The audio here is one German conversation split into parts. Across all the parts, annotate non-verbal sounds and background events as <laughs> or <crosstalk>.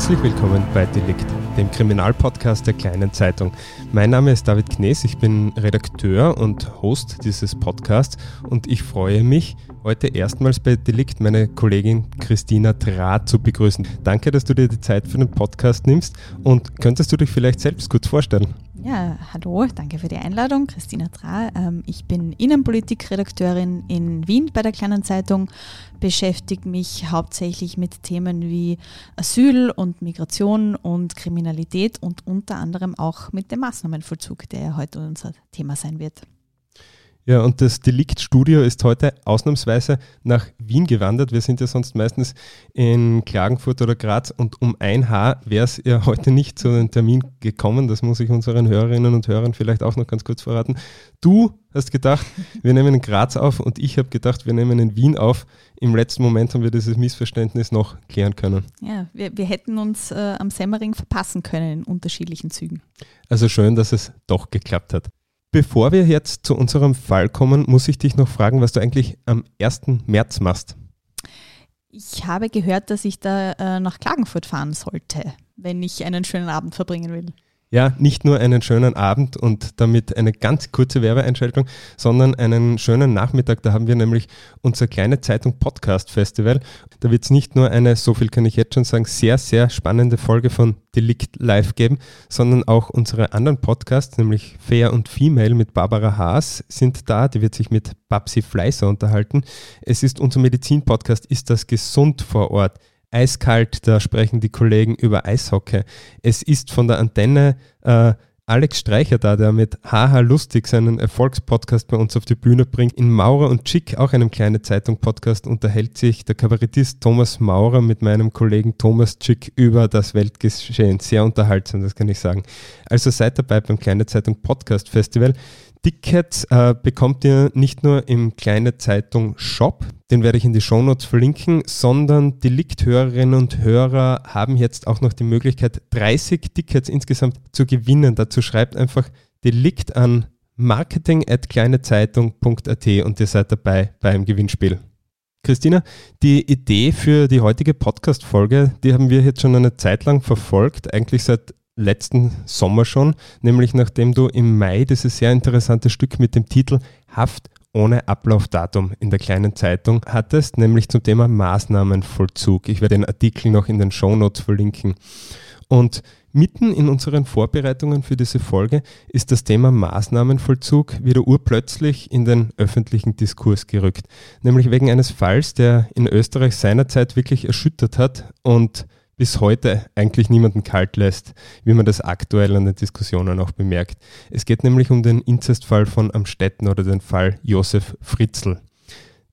Herzlich willkommen bei Delikt, dem Kriminalpodcast der kleinen Zeitung. Mein Name ist David Knees, ich bin Redakteur und Host dieses Podcasts und ich freue mich, heute erstmals bei Delikt meine Kollegin Christina Draht zu begrüßen. Danke, dass du dir die Zeit für den Podcast nimmst und könntest du dich vielleicht selbst kurz vorstellen? Ja, hallo, danke für die Einladung. Christina Tra. Ähm, ich bin Innenpolitikredakteurin in Wien bei der Kleinen Zeitung, beschäftige mich hauptsächlich mit Themen wie Asyl und Migration und Kriminalität und unter anderem auch mit dem Maßnahmenvollzug, der ja heute unser Thema sein wird. Ja, und das Deliktstudio ist heute ausnahmsweise nach Wien gewandert. Wir sind ja sonst meistens in Klagenfurt oder Graz und um ein Haar wäre es ja <laughs> heute nicht zu einem Termin gekommen. Das muss ich unseren Hörerinnen und Hörern vielleicht auch noch ganz kurz verraten. Du hast gedacht, <laughs> wir nehmen in Graz auf und ich habe gedacht, wir nehmen in Wien auf. Im letzten Moment haben wir dieses Missverständnis noch klären können. Ja, wir, wir hätten uns äh, am Semmering verpassen können in unterschiedlichen Zügen. Also schön, dass es doch geklappt hat. Bevor wir jetzt zu unserem Fall kommen, muss ich dich noch fragen, was du eigentlich am 1. März machst. Ich habe gehört, dass ich da äh, nach Klagenfurt fahren sollte, wenn ich einen schönen Abend verbringen will ja, nicht nur einen schönen Abend und damit eine ganz kurze Werbeeinschaltung, sondern einen schönen Nachmittag. Da haben wir nämlich unser kleine Zeitung Podcast Festival. Da wird es nicht nur eine, so viel kann ich jetzt schon sagen, sehr, sehr spannende Folge von Delict Live geben, sondern auch unsere anderen Podcasts, nämlich Fair und Female mit Barbara Haas, sind da. Die wird sich mit Babsi Fleißer unterhalten. Es ist unser Medizin-Podcast, ist das gesund vor Ort? Eiskalt, da sprechen die Kollegen über Eishockey. Es ist von der Antenne äh, Alex Streicher da, der mit Haha Lustig seinen Erfolgspodcast bei uns auf die Bühne bringt. In Maurer und Chick, auch einem kleinen Zeitung-Podcast, unterhält sich der Kabarettist Thomas Maurer mit meinem Kollegen Thomas Chick über das Weltgeschehen. Sehr unterhaltsam, das kann ich sagen. Also seid dabei beim Kleine Zeitung Podcast Festival. Tickets äh, bekommt ihr nicht nur im Kleine Zeitung Shop, den werde ich in die Shownotes verlinken, sondern Delikt-Hörerinnen und Hörer haben jetzt auch noch die Möglichkeit, 30 Tickets insgesamt zu gewinnen. Dazu schreibt einfach Delikt an marketing.kleinezeitung.at und ihr seid dabei beim Gewinnspiel. Christina, die Idee für die heutige Podcast-Folge, die haben wir jetzt schon eine Zeit lang verfolgt, eigentlich seit letzten Sommer schon, nämlich nachdem du im Mai dieses sehr interessante Stück mit dem Titel Haft ohne Ablaufdatum in der kleinen Zeitung hattest, nämlich zum Thema Maßnahmenvollzug. Ich werde den Artikel noch in den Shownotes verlinken. Und mitten in unseren Vorbereitungen für diese Folge ist das Thema Maßnahmenvollzug wieder urplötzlich in den öffentlichen Diskurs gerückt. Nämlich wegen eines Falls, der in Österreich seinerzeit wirklich erschüttert hat und bis heute eigentlich niemanden kalt lässt, wie man das aktuell an den Diskussionen auch bemerkt. Es geht nämlich um den Inzestfall von Amstetten oder den Fall Josef Fritzl.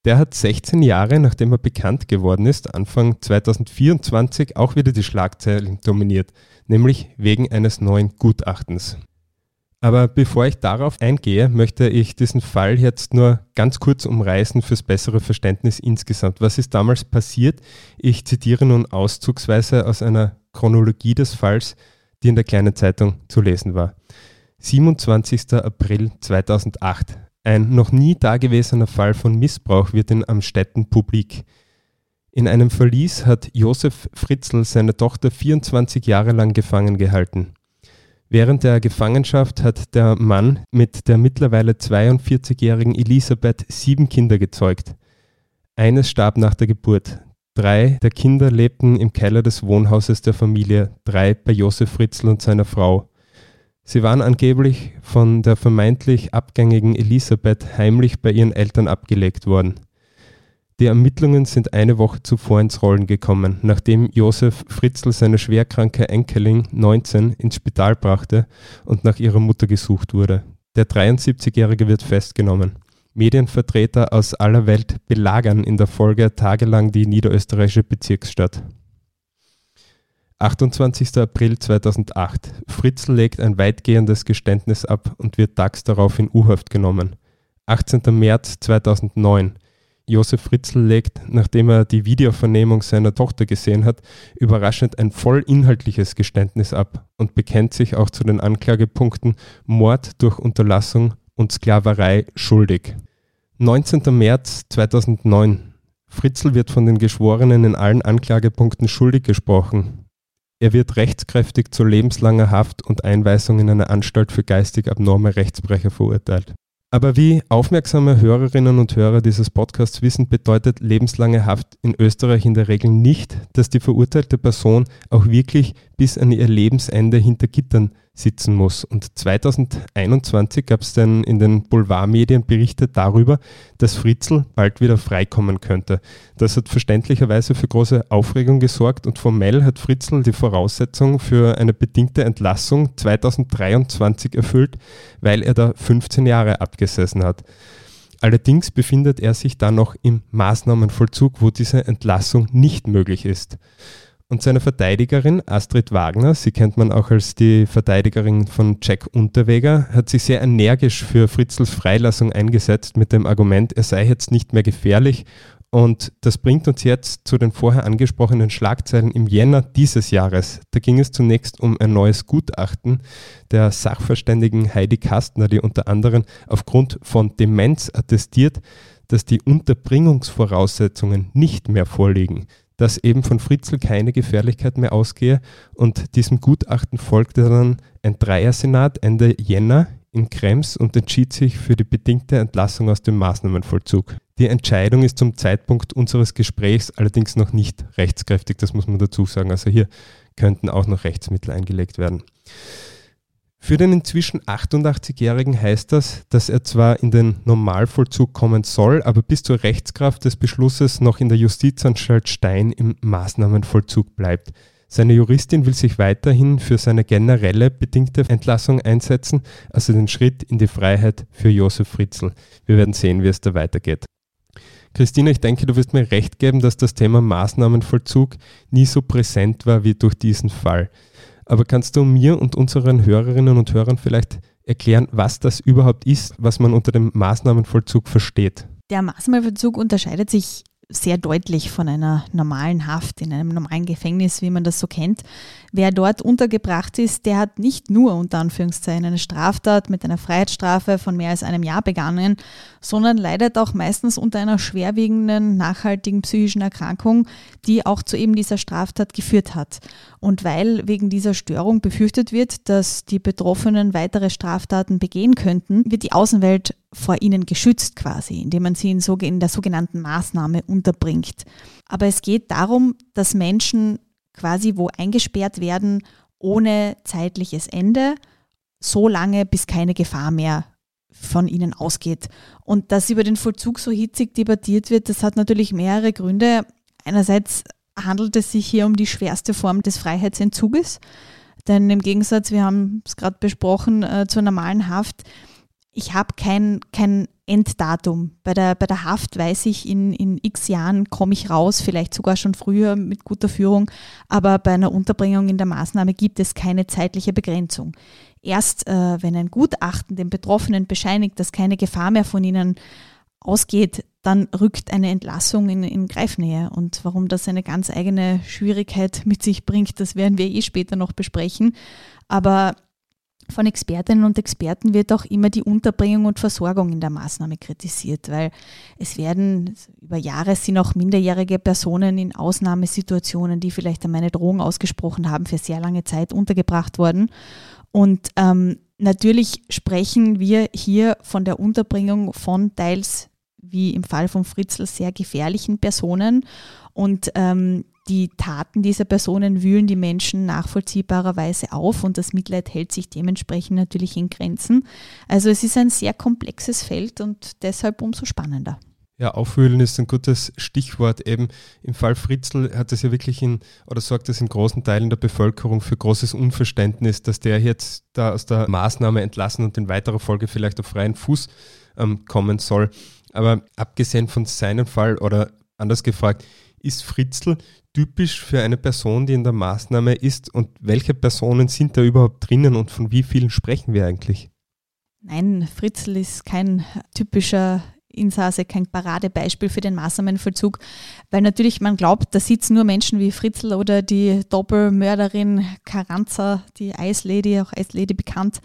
Der hat 16 Jahre, nachdem er bekannt geworden ist, Anfang 2024 auch wieder die Schlagzeilen dominiert, nämlich wegen eines neuen Gutachtens. Aber bevor ich darauf eingehe, möchte ich diesen Fall jetzt nur ganz kurz umreißen fürs bessere Verständnis insgesamt. Was ist damals passiert? Ich zitiere nun auszugsweise aus einer Chronologie des Falls, die in der kleinen Zeitung zu lesen war. 27. April 2008. Ein noch nie dagewesener Fall von Missbrauch wird in Amstetten publik. In einem Verlies hat Josef Fritzl seine Tochter 24 Jahre lang gefangen gehalten. Während der Gefangenschaft hat der Mann mit der mittlerweile 42-jährigen Elisabeth sieben Kinder gezeugt. Eines starb nach der Geburt. Drei der Kinder lebten im Keller des Wohnhauses der Familie, drei bei Josef Fritzl und seiner Frau. Sie waren angeblich von der vermeintlich abgängigen Elisabeth heimlich bei ihren Eltern abgelegt worden. Die Ermittlungen sind eine Woche zuvor ins Rollen gekommen, nachdem Josef Fritzl seine schwerkranke Enkelin 19 ins Spital brachte und nach ihrer Mutter gesucht wurde. Der 73-Jährige wird festgenommen. Medienvertreter aus aller Welt belagern in der Folge tagelang die niederösterreichische Bezirksstadt. 28. April 2008. Fritzl legt ein weitgehendes Geständnis ab und wird tags darauf in U-Haft genommen. 18. März 2009. Josef Fritzl legt, nachdem er die Videovernehmung seiner Tochter gesehen hat, überraschend ein voll inhaltliches Geständnis ab und bekennt sich auch zu den Anklagepunkten Mord durch Unterlassung und Sklaverei schuldig. 19. März 2009. Fritzl wird von den Geschworenen in allen Anklagepunkten schuldig gesprochen. Er wird rechtskräftig zu lebenslanger Haft und Einweisung in eine Anstalt für geistig abnorme Rechtsbrecher verurteilt. Aber wie aufmerksame Hörerinnen und Hörer dieses Podcasts wissen, bedeutet lebenslange Haft in Österreich in der Regel nicht, dass die verurteilte Person auch wirklich bis an ihr Lebensende hinter Gittern sitzen muss. Und 2021 gab es dann in den Boulevardmedien Berichte darüber, dass Fritzl bald wieder freikommen könnte. Das hat verständlicherweise für große Aufregung gesorgt und formell hat Fritzl die Voraussetzung für eine bedingte Entlassung 2023 erfüllt, weil er da 15 Jahre abgesessen hat. Allerdings befindet er sich dann noch im Maßnahmenvollzug, wo diese Entlassung nicht möglich ist. Und seine Verteidigerin Astrid Wagner, sie kennt man auch als die Verteidigerin von Jack Unterweger, hat sich sehr energisch für Fritzls Freilassung eingesetzt mit dem Argument, er sei jetzt nicht mehr gefährlich. Und das bringt uns jetzt zu den vorher angesprochenen Schlagzeilen im Jänner dieses Jahres. Da ging es zunächst um ein neues Gutachten der Sachverständigen Heidi Kastner, die unter anderem aufgrund von Demenz attestiert, dass die Unterbringungsvoraussetzungen nicht mehr vorliegen dass eben von Fritzl keine Gefährlichkeit mehr ausgehe und diesem Gutachten folgte dann ein Dreiersenat Ende Jänner in Krems und entschied sich für die bedingte Entlassung aus dem Maßnahmenvollzug. Die Entscheidung ist zum Zeitpunkt unseres Gesprächs allerdings noch nicht rechtskräftig, das muss man dazu sagen. Also hier könnten auch noch Rechtsmittel eingelegt werden. Für den inzwischen 88-Jährigen heißt das, dass er zwar in den Normalvollzug kommen soll, aber bis zur Rechtskraft des Beschlusses noch in der Justizanstalt Stein im Maßnahmenvollzug bleibt. Seine Juristin will sich weiterhin für seine generelle bedingte Entlassung einsetzen, also den Schritt in die Freiheit für Josef Fritzl. Wir werden sehen, wie es da weitergeht. Christina, ich denke, du wirst mir recht geben, dass das Thema Maßnahmenvollzug nie so präsent war wie durch diesen Fall. Aber kannst du mir und unseren Hörerinnen und Hörern vielleicht erklären, was das überhaupt ist, was man unter dem Maßnahmenvollzug versteht? Der Maßnahmenvollzug unterscheidet sich sehr deutlich von einer normalen Haft in einem normalen Gefängnis, wie man das so kennt. Wer dort untergebracht ist, der hat nicht nur unter Anführungszeichen eine Straftat mit einer Freiheitsstrafe von mehr als einem Jahr begangen, sondern leidet auch meistens unter einer schwerwiegenden, nachhaltigen psychischen Erkrankung, die auch zu eben dieser Straftat geführt hat. Und weil wegen dieser Störung befürchtet wird, dass die Betroffenen weitere Straftaten begehen könnten, wird die Außenwelt vor ihnen geschützt quasi, indem man sie in, der sogenannten Maßnahme unterbringt. Aber es geht darum, dass Menschen quasi wo eingesperrt werden ohne zeitliches Ende, so lange, bis keine Gefahr mehr von ihnen ausgeht. Und dass über den Vollzug so hitzig debattiert wird, das hat natürlich mehrere Gründe. Einerseits handelt es sich hier um die schwerste Form des Freiheitsentzuges, denn im Gegensatz, wir haben es gerade besprochen, äh, zur normalen Haft, ich habe kein, kein Enddatum. Bei der, bei der Haft weiß ich, in, in x Jahren komme ich raus, vielleicht sogar schon früher mit guter Führung, aber bei einer Unterbringung in der Maßnahme gibt es keine zeitliche Begrenzung. Erst äh, wenn ein Gutachten den Betroffenen bescheinigt, dass keine Gefahr mehr von ihnen ausgeht, dann rückt eine Entlassung in, in Greifnähe. Und warum das eine ganz eigene Schwierigkeit mit sich bringt, das werden wir eh später noch besprechen. Aber von Expertinnen und Experten wird auch immer die Unterbringung und Versorgung in der Maßnahme kritisiert, weil es werden über Jahre sind auch minderjährige Personen in Ausnahmesituationen, die vielleicht einmal eine Drohung ausgesprochen haben, für sehr lange Zeit untergebracht worden. Und ähm, natürlich sprechen wir hier von der Unterbringung von teils, wie im Fall von Fritzl, sehr gefährlichen Personen. Und ähm, die Taten dieser Personen wühlen die Menschen nachvollziehbarerweise auf und das Mitleid hält sich dementsprechend natürlich in Grenzen. Also es ist ein sehr komplexes Feld und deshalb umso spannender. Ja, aufwühlen ist ein gutes Stichwort. Eben im Fall Fritzl hat es ja wirklich in, oder sorgt es in großen Teilen der Bevölkerung für großes Unverständnis, dass der jetzt da aus der Maßnahme entlassen und in weiterer Folge vielleicht auf freien Fuß ähm, kommen soll. Aber abgesehen von seinem Fall oder anders gefragt, ist Fritzl typisch für eine Person, die in der Maßnahme ist und welche Personen sind da überhaupt drinnen und von wie vielen sprechen wir eigentlich? Nein, Fritzl ist kein typischer Insasse kein Paradebeispiel für den Maßnahmenvollzug, weil natürlich man glaubt, da sitzen nur Menschen wie Fritzl oder die Doppelmörderin Carranza, die Eislady, auch Eislady bekannt.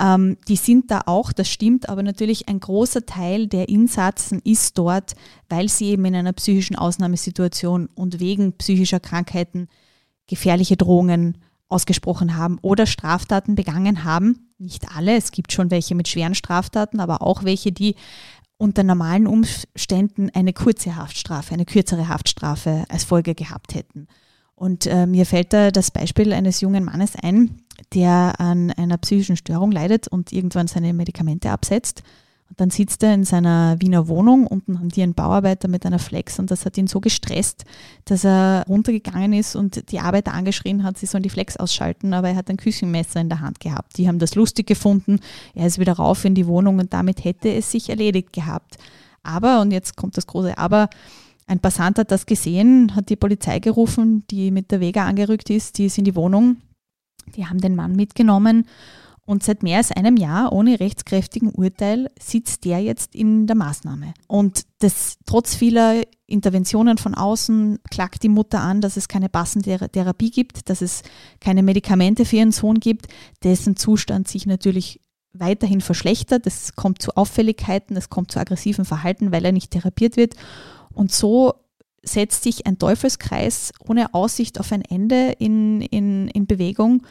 Ähm, die sind da auch, das stimmt, aber natürlich ein großer Teil der Insatzen ist dort, weil sie eben in einer psychischen Ausnahmesituation und wegen psychischer Krankheiten gefährliche Drohungen ausgesprochen haben oder Straftaten begangen haben. Nicht alle, es gibt schon welche mit schweren Straftaten, aber auch welche, die unter normalen Umständen eine kurze Haftstrafe, eine kürzere Haftstrafe als Folge gehabt hätten. Und äh, mir fällt da das Beispiel eines jungen Mannes ein, der an einer psychischen Störung leidet und irgendwann seine Medikamente absetzt dann sitzt er in seiner Wiener Wohnung, unten haben die einen Bauarbeiter mit einer Flex und das hat ihn so gestresst, dass er runtergegangen ist und die Arbeiter angeschrien hat, sie sollen die Flex ausschalten, aber er hat ein Küchenmesser in der Hand gehabt. Die haben das lustig gefunden, er ist wieder rauf in die Wohnung und damit hätte es sich erledigt gehabt. Aber, und jetzt kommt das große Aber, ein Passant hat das gesehen, hat die Polizei gerufen, die mit der Vega angerückt ist, die ist in die Wohnung, die haben den Mann mitgenommen und seit mehr als einem Jahr ohne rechtskräftigen Urteil sitzt der jetzt in der Maßnahme. Und das trotz vieler Interventionen von außen klagt die Mutter an, dass es keine passende Therapie gibt, dass es keine Medikamente für ihren Sohn gibt, dessen Zustand sich natürlich weiterhin verschlechtert. Es kommt zu Auffälligkeiten, es kommt zu aggressiven Verhalten, weil er nicht therapiert wird. Und so setzt sich ein Teufelskreis ohne Aussicht auf ein Ende in, in, in Bewegung.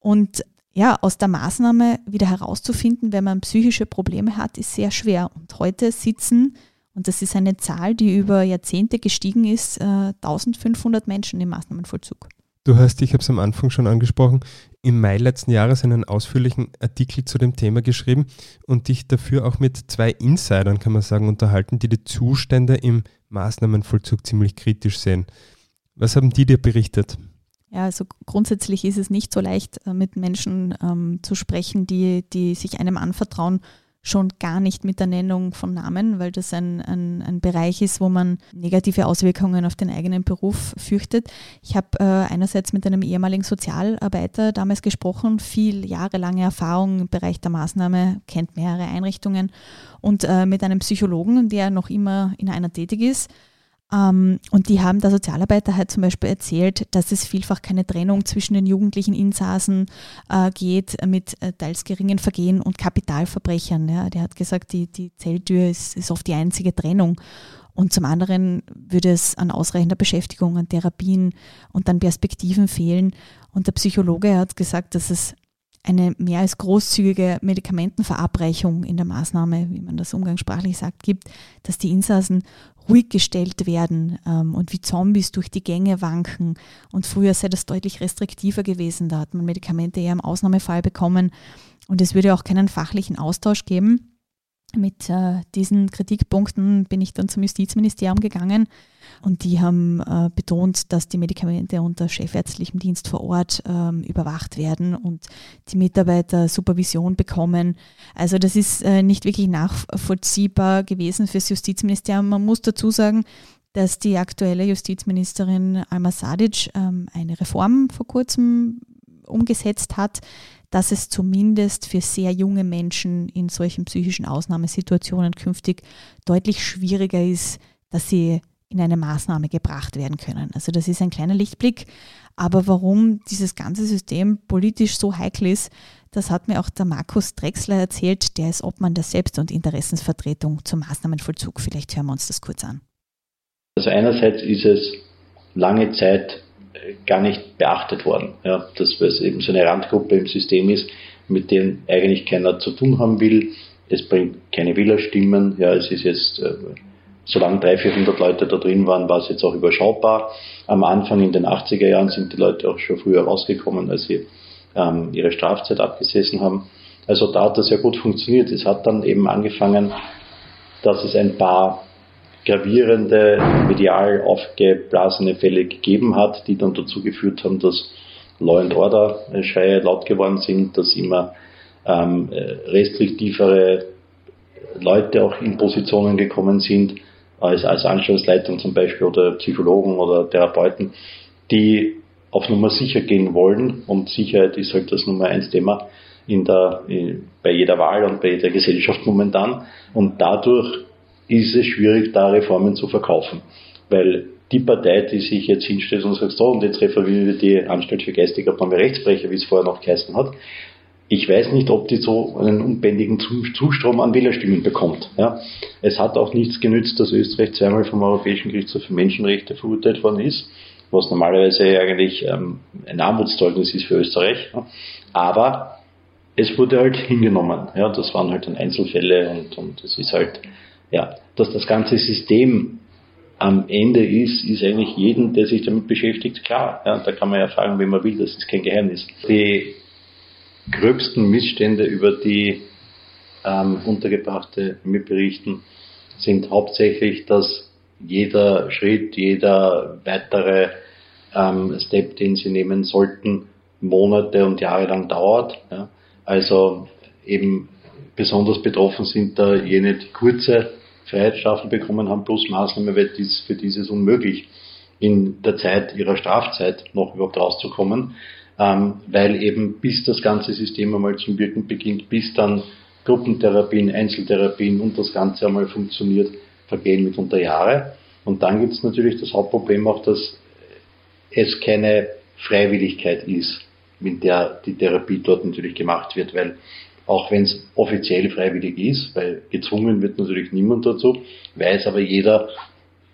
Und ja, aus der Maßnahme wieder herauszufinden, wenn man psychische Probleme hat, ist sehr schwer. Und heute sitzen, und das ist eine Zahl, die über Jahrzehnte gestiegen ist, 1500 äh, Menschen im Maßnahmenvollzug. Du hast, ich habe es am Anfang schon angesprochen, im Mai letzten Jahres einen ausführlichen Artikel zu dem Thema geschrieben und dich dafür auch mit zwei Insidern, kann man sagen, unterhalten, die die Zustände im Maßnahmenvollzug ziemlich kritisch sehen. Was haben die dir berichtet? Ja, also grundsätzlich ist es nicht so leicht, äh, mit Menschen ähm, zu sprechen, die, die sich einem anvertrauen, schon gar nicht mit der Nennung von Namen, weil das ein, ein, ein Bereich ist, wo man negative Auswirkungen auf den eigenen Beruf fürchtet. Ich habe äh, einerseits mit einem ehemaligen Sozialarbeiter damals gesprochen, viel jahrelange Erfahrung im Bereich der Maßnahme, kennt mehrere Einrichtungen und äh, mit einem Psychologen, der noch immer in einer tätig ist und die haben der Sozialarbeiter halt zum Beispiel erzählt, dass es vielfach keine Trennung zwischen den jugendlichen Insassen äh, geht mit äh, teils geringen Vergehen und Kapitalverbrechern. Ja. Der hat gesagt, die, die Zelltür ist, ist oft die einzige Trennung. Und zum anderen würde es an ausreichender Beschäftigung, an Therapien und an Perspektiven fehlen. Und der Psychologe hat gesagt, dass es eine mehr als großzügige Medikamentenverabreichung in der Maßnahme, wie man das umgangssprachlich sagt, gibt, dass die Insassen ruhig gestellt werden ähm, und wie Zombies durch die Gänge wanken. Und früher sei das deutlich restriktiver gewesen. Da hat man Medikamente eher im Ausnahmefall bekommen. Und es würde auch keinen fachlichen Austausch geben. Mit äh, diesen Kritikpunkten bin ich dann zum Justizministerium gegangen und die haben äh, betont, dass die Medikamente unter chefärztlichem Dienst vor Ort ähm, überwacht werden und die Mitarbeiter Supervision bekommen. Also das ist äh, nicht wirklich nachvollziehbar gewesen fürs Justizministerium. Man muss dazu sagen, dass die aktuelle Justizministerin Alma Sadic ähm, eine Reform vor kurzem umgesetzt hat, dass es zumindest für sehr junge Menschen in solchen psychischen Ausnahmesituationen künftig deutlich schwieriger ist, dass sie in eine Maßnahme gebracht werden können. Also das ist ein kleiner Lichtblick. Aber warum dieses ganze System politisch so heikel ist, das hat mir auch der Markus Drexler erzählt, der ist Obmann der Selbst- und Interessensvertretung zum Maßnahmenvollzug. Vielleicht hören wir uns das kurz an. Also einerseits ist es lange Zeit gar nicht beachtet worden. Ja, dass es eben so eine Randgruppe im System ist, mit denen eigentlich keiner zu tun haben will. Es bringt keine Wählerstimmen. Ja, es ist jetzt, äh, solange 300, 400 Leute da drin waren, war es jetzt auch überschaubar. Am Anfang in den 80er Jahren sind die Leute auch schon früher rausgekommen, als sie ähm, ihre Strafzeit abgesessen haben. Also da hat das ja gut funktioniert. Es hat dann eben angefangen, dass es ein paar gravierende, medial aufgeblasene Fälle gegeben hat, die dann dazu geführt haben, dass Law and Order Schreie laut geworden sind, dass immer ähm, restriktivere Leute auch in Positionen gekommen sind, als, als Anstellungsleitung zum Beispiel oder Psychologen oder Therapeuten, die auf Nummer sicher gehen wollen und Sicherheit ist halt das Nummer eins Thema in der, bei jeder Wahl und bei jeder Gesellschaft momentan und dadurch ist es schwierig, da Reformen zu verkaufen. Weil die Partei, die sich jetzt hinstellt und sagt, so, und jetzt referieren wir die Anstalt für geistige Brecher, wie es vorher noch geheißen hat, ich weiß nicht, ob die so einen unbändigen Zustrom an Wählerstimmen bekommt. Ja. Es hat auch nichts genützt, dass Österreich zweimal vom Europäischen Gerichtshof für Menschenrechte verurteilt worden ist, was normalerweise eigentlich ähm, ein Armutszeugnis ist für Österreich. Aber es wurde halt hingenommen. Ja, das waren halt dann Einzelfälle und, und es ist halt, ja, dass das ganze System am Ende ist, ist eigentlich jeden, der sich damit beschäftigt, klar. Ja, da kann man ja fragen, wenn man will, das ist kein Geheimnis. Die gröbsten Missstände, über die ähm, Untergebrachte mir berichten, sind hauptsächlich, dass jeder Schritt, jeder weitere ähm, Step, den sie nehmen sollten, Monate und Jahre lang dauert. Ja. Also eben besonders betroffen sind da jene, die kurze Freiheitsstrafen bekommen haben, plus Maßnahmen, weil dies, für dieses unmöglich in der Zeit ihrer Strafzeit noch überhaupt rauszukommen, ähm, weil eben bis das ganze System einmal zum Wirken beginnt, bis dann Gruppentherapien, Einzeltherapien und das Ganze einmal funktioniert, vergehen mitunter Jahre. Und dann gibt es natürlich das Hauptproblem auch, dass es keine Freiwilligkeit ist, mit der die Therapie dort natürlich gemacht wird, weil auch wenn es offiziell freiwillig ist, weil gezwungen wird natürlich niemand dazu, weiß aber jeder,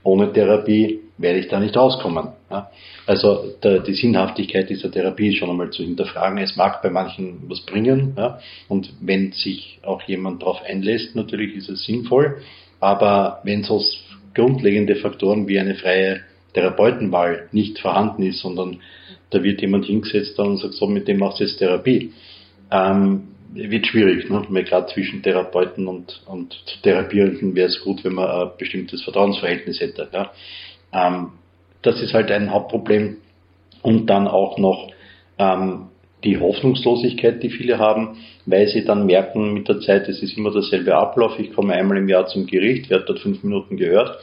ohne Therapie werde ich da nicht rauskommen. Ja? Also der, die Sinnhaftigkeit dieser Therapie ist schon einmal zu hinterfragen. Es mag bei manchen was bringen ja? und wenn sich auch jemand darauf einlässt, natürlich ist es sinnvoll, aber wenn so grundlegende Faktoren wie eine freie Therapeutenwahl nicht vorhanden ist, sondern da wird jemand hingesetzt und sagt, so, mit dem machst du jetzt Therapie. Ähm, wird schwierig, ne? gerade zwischen Therapeuten und, und Therapierenden wäre es gut, wenn man ein bestimmtes Vertrauensverhältnis hätte. Ja? Ähm, das ist halt ein Hauptproblem. Und dann auch noch ähm, die Hoffnungslosigkeit, die viele haben, weil sie dann merken mit der Zeit, es ist immer derselbe Ablauf. Ich komme einmal im Jahr zum Gericht, werde dort fünf Minuten gehört.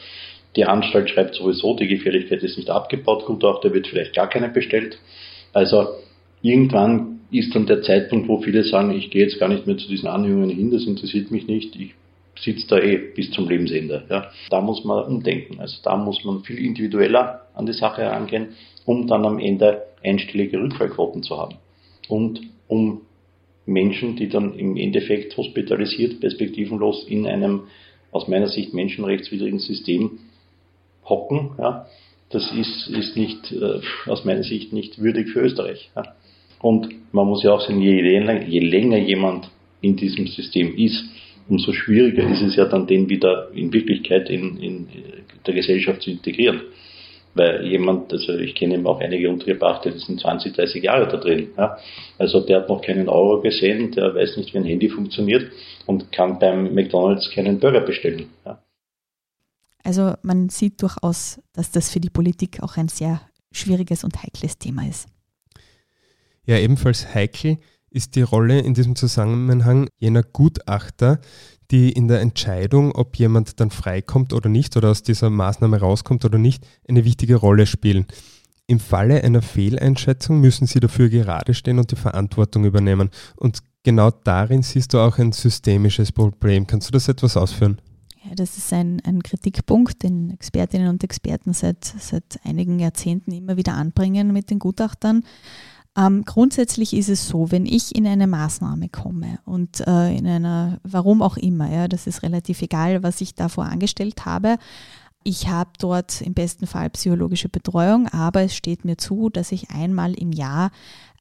Die Anstalt schreibt sowieso, die Gefährlichkeit ist nicht abgebaut, gut auch, da wird vielleicht gar keine bestellt. Also irgendwann ist dann der Zeitpunkt, wo viele sagen, ich gehe jetzt gar nicht mehr zu diesen Anhörungen hin, das interessiert mich nicht, ich sitze da eh bis zum Lebensende. Ja. Da muss man umdenken. Also da muss man viel individueller an die Sache herangehen, um dann am Ende einstellige Rückfallquoten zu haben. Und um Menschen, die dann im Endeffekt hospitalisiert, perspektivenlos in einem aus meiner Sicht menschenrechtswidrigen System hocken, ja, das ist, ist nicht, äh, aus meiner Sicht nicht würdig für Österreich. Ja. Und man muss ja auch sehen, je, je länger jemand in diesem System ist, umso schwieriger ist es ja dann, den wieder in Wirklichkeit in, in der Gesellschaft zu integrieren. Weil jemand, also ich kenne eben auch einige Untergebrachte, die sind 20, 30 Jahre da drin. Ja. Also der hat noch keinen Euro gesehen, der weiß nicht, wie ein Handy funktioniert und kann beim McDonalds keinen Burger bestellen. Ja. Also man sieht durchaus, dass das für die Politik auch ein sehr schwieriges und heikles Thema ist. Ja, ebenfalls heikel ist die Rolle in diesem Zusammenhang jener Gutachter, die in der Entscheidung, ob jemand dann freikommt oder nicht oder aus dieser Maßnahme rauskommt oder nicht, eine wichtige Rolle spielen. Im Falle einer Fehleinschätzung müssen sie dafür gerade stehen und die Verantwortung übernehmen. Und genau darin siehst du auch ein systemisches Problem. Kannst du das etwas ausführen? Ja, das ist ein, ein Kritikpunkt, den Expertinnen und Experten seit, seit einigen Jahrzehnten immer wieder anbringen mit den Gutachtern. Ähm, grundsätzlich ist es so, wenn ich in eine Maßnahme komme und äh, in einer, warum auch immer, ja, das ist relativ egal, was ich davor angestellt habe, ich habe dort im besten Fall psychologische Betreuung, aber es steht mir zu, dass ich einmal im Jahr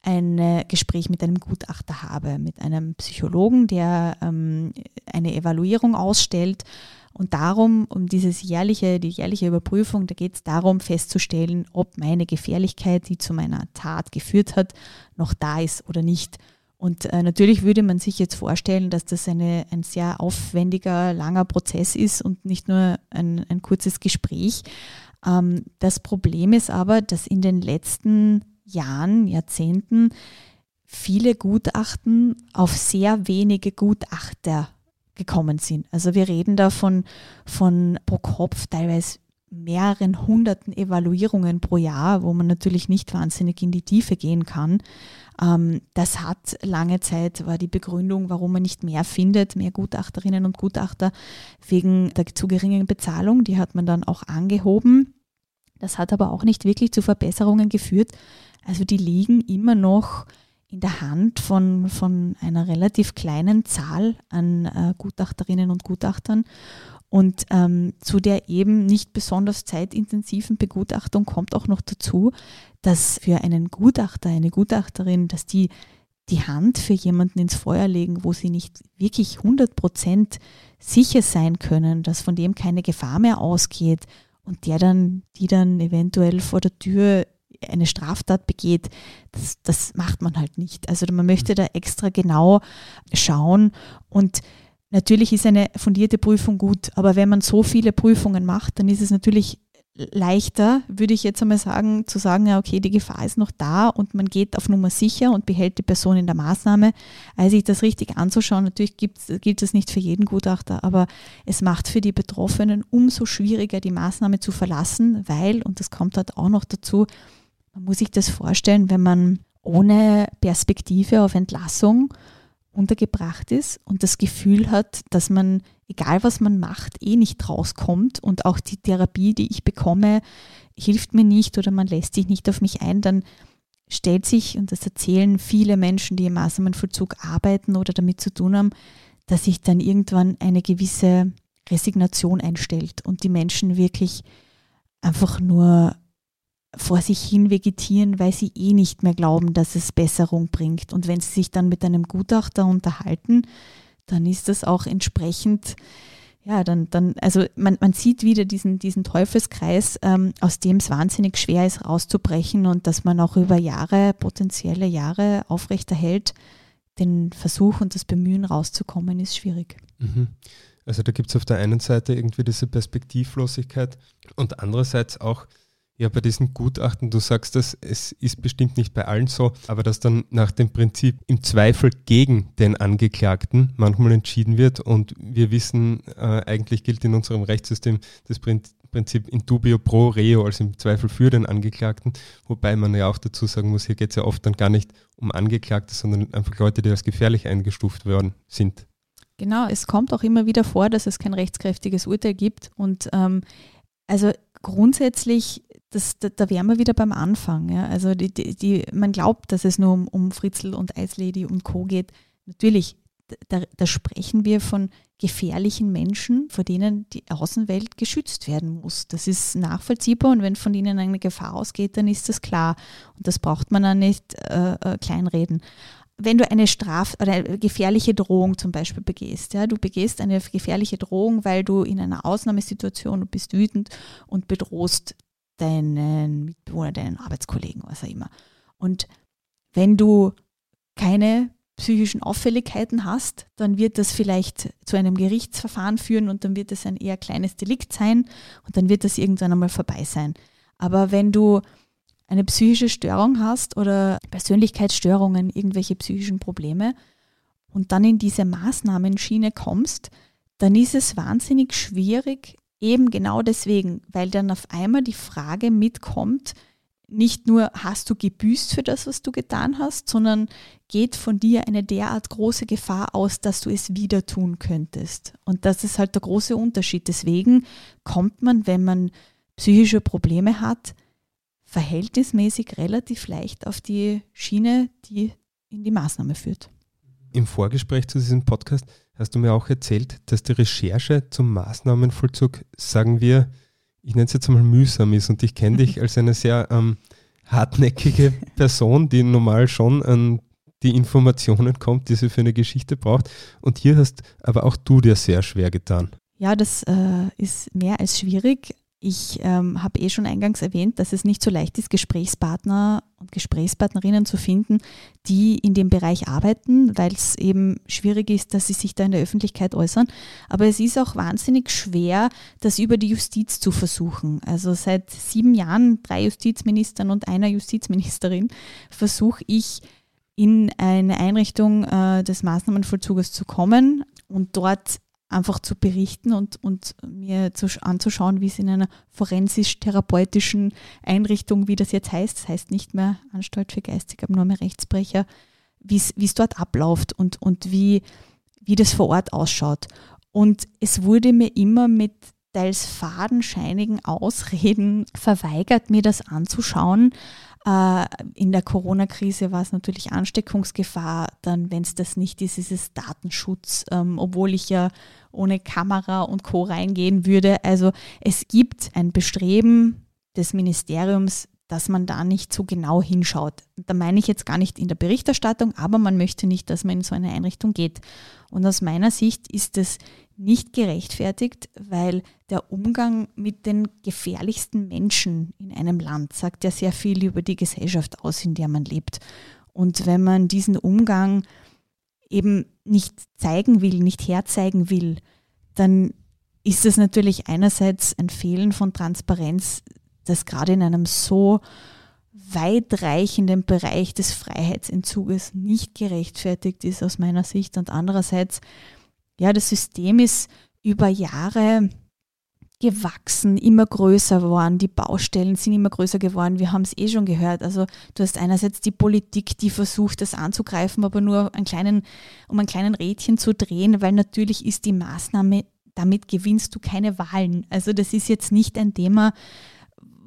ein Gespräch mit einem Gutachter habe, mit einem Psychologen, der ähm, eine Evaluierung ausstellt und darum, um dieses jährliche, die jährliche Überprüfung, da geht es darum festzustellen, ob meine Gefährlichkeit, die zu meiner Tat geführt hat, noch da ist oder nicht. Und äh, natürlich würde man sich jetzt vorstellen, dass das eine, ein sehr aufwendiger, langer Prozess ist und nicht nur ein, ein kurzes Gespräch. Ähm, das Problem ist aber, dass in den letzten Jahren, Jahrzehnten viele Gutachten auf sehr wenige Gutachter gekommen sind. Also wir reden da von, von pro Kopf teilweise mehreren hunderten Evaluierungen pro Jahr, wo man natürlich nicht wahnsinnig in die Tiefe gehen kann. Ähm, das hat lange Zeit, war die Begründung, warum man nicht mehr findet, mehr Gutachterinnen und Gutachter wegen der zu geringen Bezahlung. Die hat man dann auch angehoben. Das hat aber auch nicht wirklich zu Verbesserungen geführt. Also die liegen immer noch in der Hand von, von einer relativ kleinen Zahl an äh, Gutachterinnen und Gutachtern. Und ähm, zu der eben nicht besonders zeitintensiven Begutachtung kommt auch noch dazu, dass für einen Gutachter, eine Gutachterin, dass die die Hand für jemanden ins Feuer legen, wo sie nicht wirklich 100 Prozent sicher sein können, dass von dem keine Gefahr mehr ausgeht und der dann, die dann eventuell vor der Tür eine Straftat begeht, das, das macht man halt nicht. Also man möchte da extra genau schauen und Natürlich ist eine fundierte Prüfung gut, aber wenn man so viele Prüfungen macht, dann ist es natürlich leichter, würde ich jetzt einmal sagen, zu sagen, ja, okay, die Gefahr ist noch da und man geht auf Nummer sicher und behält die Person in der Maßnahme, als sich das richtig anzuschauen. Natürlich gilt das nicht für jeden Gutachter, aber es macht für die Betroffenen umso schwieriger, die Maßnahme zu verlassen, weil, und das kommt halt auch noch dazu, man muss sich das vorstellen, wenn man ohne Perspektive auf Entlassung untergebracht ist und das Gefühl hat, dass man, egal was man macht, eh nicht rauskommt und auch die Therapie, die ich bekomme, hilft mir nicht oder man lässt sich nicht auf mich ein, dann stellt sich, und das erzählen viele Menschen, die im Maßnahmenvollzug arbeiten oder damit zu tun haben, dass sich dann irgendwann eine gewisse Resignation einstellt und die Menschen wirklich einfach nur vor sich hin vegetieren, weil sie eh nicht mehr glauben, dass es Besserung bringt. Und wenn sie sich dann mit einem Gutachter unterhalten, dann ist das auch entsprechend, ja, dann, dann also man, man sieht wieder diesen, diesen Teufelskreis, ähm, aus dem es wahnsinnig schwer ist, rauszubrechen und dass man auch über Jahre, potenzielle Jahre aufrechterhält, den Versuch und das Bemühen rauszukommen, ist schwierig. Mhm. Also da gibt es auf der einen Seite irgendwie diese Perspektivlosigkeit und andererseits auch ja, bei diesen Gutachten, du sagst das, es ist bestimmt nicht bei allen so, aber dass dann nach dem Prinzip im Zweifel gegen den Angeklagten manchmal entschieden wird und wir wissen, äh, eigentlich gilt in unserem Rechtssystem das Prinzip in dubio pro reo, also im Zweifel für den Angeklagten, wobei man ja auch dazu sagen muss, hier geht es ja oft dann gar nicht um Angeklagte, sondern einfach Leute, die als gefährlich eingestuft worden sind. Genau, es kommt auch immer wieder vor, dass es kein rechtskräftiges Urteil gibt und ähm, also grundsätzlich das, da, da wären wir wieder beim Anfang. Ja? Also die, die, die, man glaubt, dass es nur um, um Fritzl und Eislady und Co. geht. Natürlich, da, da sprechen wir von gefährlichen Menschen, vor denen die Außenwelt geschützt werden muss. Das ist nachvollziehbar und wenn von ihnen eine Gefahr ausgeht, dann ist das klar. Und das braucht man dann nicht äh, äh, kleinreden wenn du eine Straf- oder eine gefährliche Drohung zum Beispiel begehst, ja, du begehst eine gefährliche Drohung, weil du in einer Ausnahmesituation bist wütend und bedrohst deinen Mitbewohner, deinen Arbeitskollegen, was auch immer. Und wenn du keine psychischen Auffälligkeiten hast, dann wird das vielleicht zu einem Gerichtsverfahren führen und dann wird es ein eher kleines Delikt sein und dann wird das irgendwann einmal vorbei sein. Aber wenn du eine psychische Störung hast oder Persönlichkeitsstörungen, irgendwelche psychischen Probleme und dann in diese Maßnahmenschiene kommst, dann ist es wahnsinnig schwierig, Eben genau deswegen, weil dann auf einmal die Frage mitkommt, nicht nur hast du gebüßt für das, was du getan hast, sondern geht von dir eine derart große Gefahr aus, dass du es wieder tun könntest. Und das ist halt der große Unterschied. Deswegen kommt man, wenn man psychische Probleme hat, verhältnismäßig relativ leicht auf die Schiene, die in die Maßnahme führt. Im Vorgespräch zu diesem Podcast hast du mir auch erzählt, dass die Recherche zum Maßnahmenvollzug, sagen wir, ich nenne es jetzt einmal mühsam ist und ich kenne dich <laughs> als eine sehr ähm, hartnäckige Person, die normal schon an die Informationen kommt, die sie für eine Geschichte braucht. Und hier hast aber auch du dir sehr schwer getan. Ja, das äh, ist mehr als schwierig. Ich ähm, habe eh schon eingangs erwähnt, dass es nicht so leicht ist, Gesprächspartner und Gesprächspartnerinnen zu finden, die in dem Bereich arbeiten, weil es eben schwierig ist, dass sie sich da in der Öffentlichkeit äußern. Aber es ist auch wahnsinnig schwer, das über die Justiz zu versuchen. Also seit sieben Jahren, drei Justizministern und einer Justizministerin, versuche ich in eine Einrichtung äh, des Maßnahmenvollzuges zu kommen und dort einfach zu berichten und, und mir zu, anzuschauen, wie es in einer forensisch-therapeutischen Einrichtung, wie das jetzt heißt, das heißt nicht mehr Anstalt für geistig abnorme Rechtsbrecher, wie es dort abläuft und, und wie, wie das vor Ort ausschaut. Und es wurde mir immer mit teils fadenscheinigen Ausreden verweigert, mir das anzuschauen, in der Corona-Krise war es natürlich Ansteckungsgefahr. Dann, wenn es das nicht ist, ist es Datenschutz, ähm, obwohl ich ja ohne Kamera und Co. reingehen würde. Also es gibt ein Bestreben des Ministeriums, dass man da nicht so genau hinschaut. Da meine ich jetzt gar nicht in der Berichterstattung, aber man möchte nicht, dass man in so eine Einrichtung geht. Und aus meiner Sicht ist es nicht gerechtfertigt, weil der Umgang mit den gefährlichsten Menschen in einem Land sagt ja sehr viel über die Gesellschaft aus, in der man lebt. Und wenn man diesen Umgang eben nicht zeigen will, nicht herzeigen will, dann ist es natürlich einerseits ein Fehlen von Transparenz, das gerade in einem so weitreichenden Bereich des Freiheitsentzuges nicht gerechtfertigt ist aus meiner Sicht und andererseits, ja, das System ist über Jahre gewachsen, immer größer geworden, die Baustellen sind immer größer geworden, wir haben es eh schon gehört. Also du hast einerseits die Politik, die versucht, das anzugreifen, aber nur einen kleinen, um ein kleinen Rädchen zu drehen, weil natürlich ist die Maßnahme, damit gewinnst du keine Wahlen. Also das ist jetzt nicht ein Thema,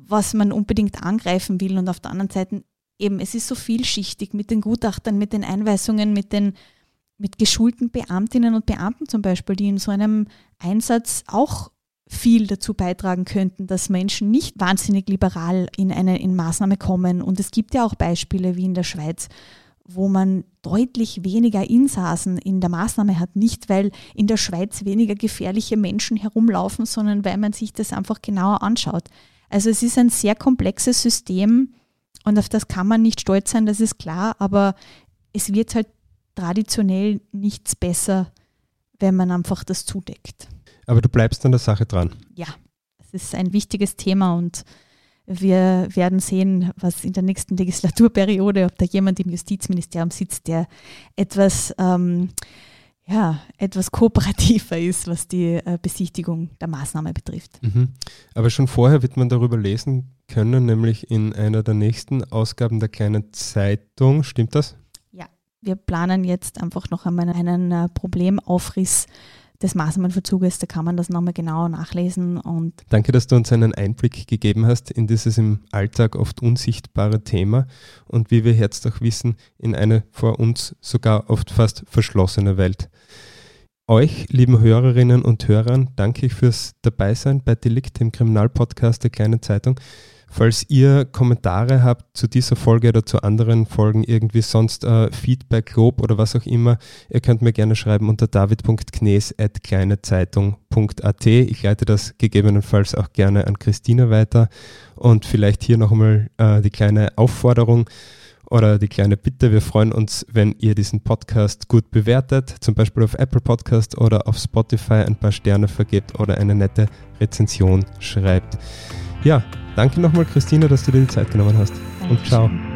was man unbedingt angreifen will. Und auf der anderen Seite eben, es ist so vielschichtig mit den Gutachtern, mit den Einweisungen, mit den mit geschulten Beamtinnen und Beamten zum Beispiel, die in so einem Einsatz auch viel dazu beitragen könnten, dass Menschen nicht wahnsinnig liberal in eine in Maßnahme kommen. Und es gibt ja auch Beispiele wie in der Schweiz, wo man deutlich weniger Insassen in der Maßnahme hat. Nicht, weil in der Schweiz weniger gefährliche Menschen herumlaufen, sondern weil man sich das einfach genauer anschaut. Also es ist ein sehr komplexes System und auf das kann man nicht stolz sein, das ist klar, aber es wird halt traditionell nichts besser, wenn man einfach das zudeckt. Aber du bleibst an der Sache dran. Ja, es ist ein wichtiges Thema und wir werden sehen, was in der nächsten Legislaturperiode, ob da jemand im Justizministerium sitzt, der etwas ähm, ja, etwas kooperativer ist, was die äh, Besichtigung der Maßnahme betrifft. Mhm. Aber schon vorher wird man darüber lesen können, nämlich in einer der nächsten Ausgaben der kleinen Zeitung. Stimmt das? Ja, wir planen jetzt einfach noch einmal einen äh, Problemaufriss des Maßnahmenverzuges, da kann man das nochmal genauer nachlesen. Und Danke, dass du uns einen Einblick gegeben hast in dieses im Alltag oft unsichtbare Thema und wie wir jetzt auch wissen, in eine vor uns sogar oft fast verschlossene Welt. Euch, lieben Hörerinnen und Hörern, danke ich fürs Dabeisein bei Delikt, dem Kriminalpodcast der Kleinen Zeitung. Falls ihr Kommentare habt zu dieser Folge oder zu anderen Folgen, irgendwie sonst äh, Feedback, Lob oder was auch immer, ihr könnt mir gerne schreiben unter david.knes.kleinezeitung.at. Ich leite das gegebenenfalls auch gerne an Christina weiter. Und vielleicht hier noch einmal äh, die kleine Aufforderung oder die kleine Bitte. Wir freuen uns, wenn ihr diesen Podcast gut bewertet, zum Beispiel auf Apple Podcast oder auf Spotify ein paar Sterne vergebt oder eine nette Rezension schreibt. Ja, danke nochmal, Christina, dass du dir die Zeit genommen hast. Dankeschön. Und ciao.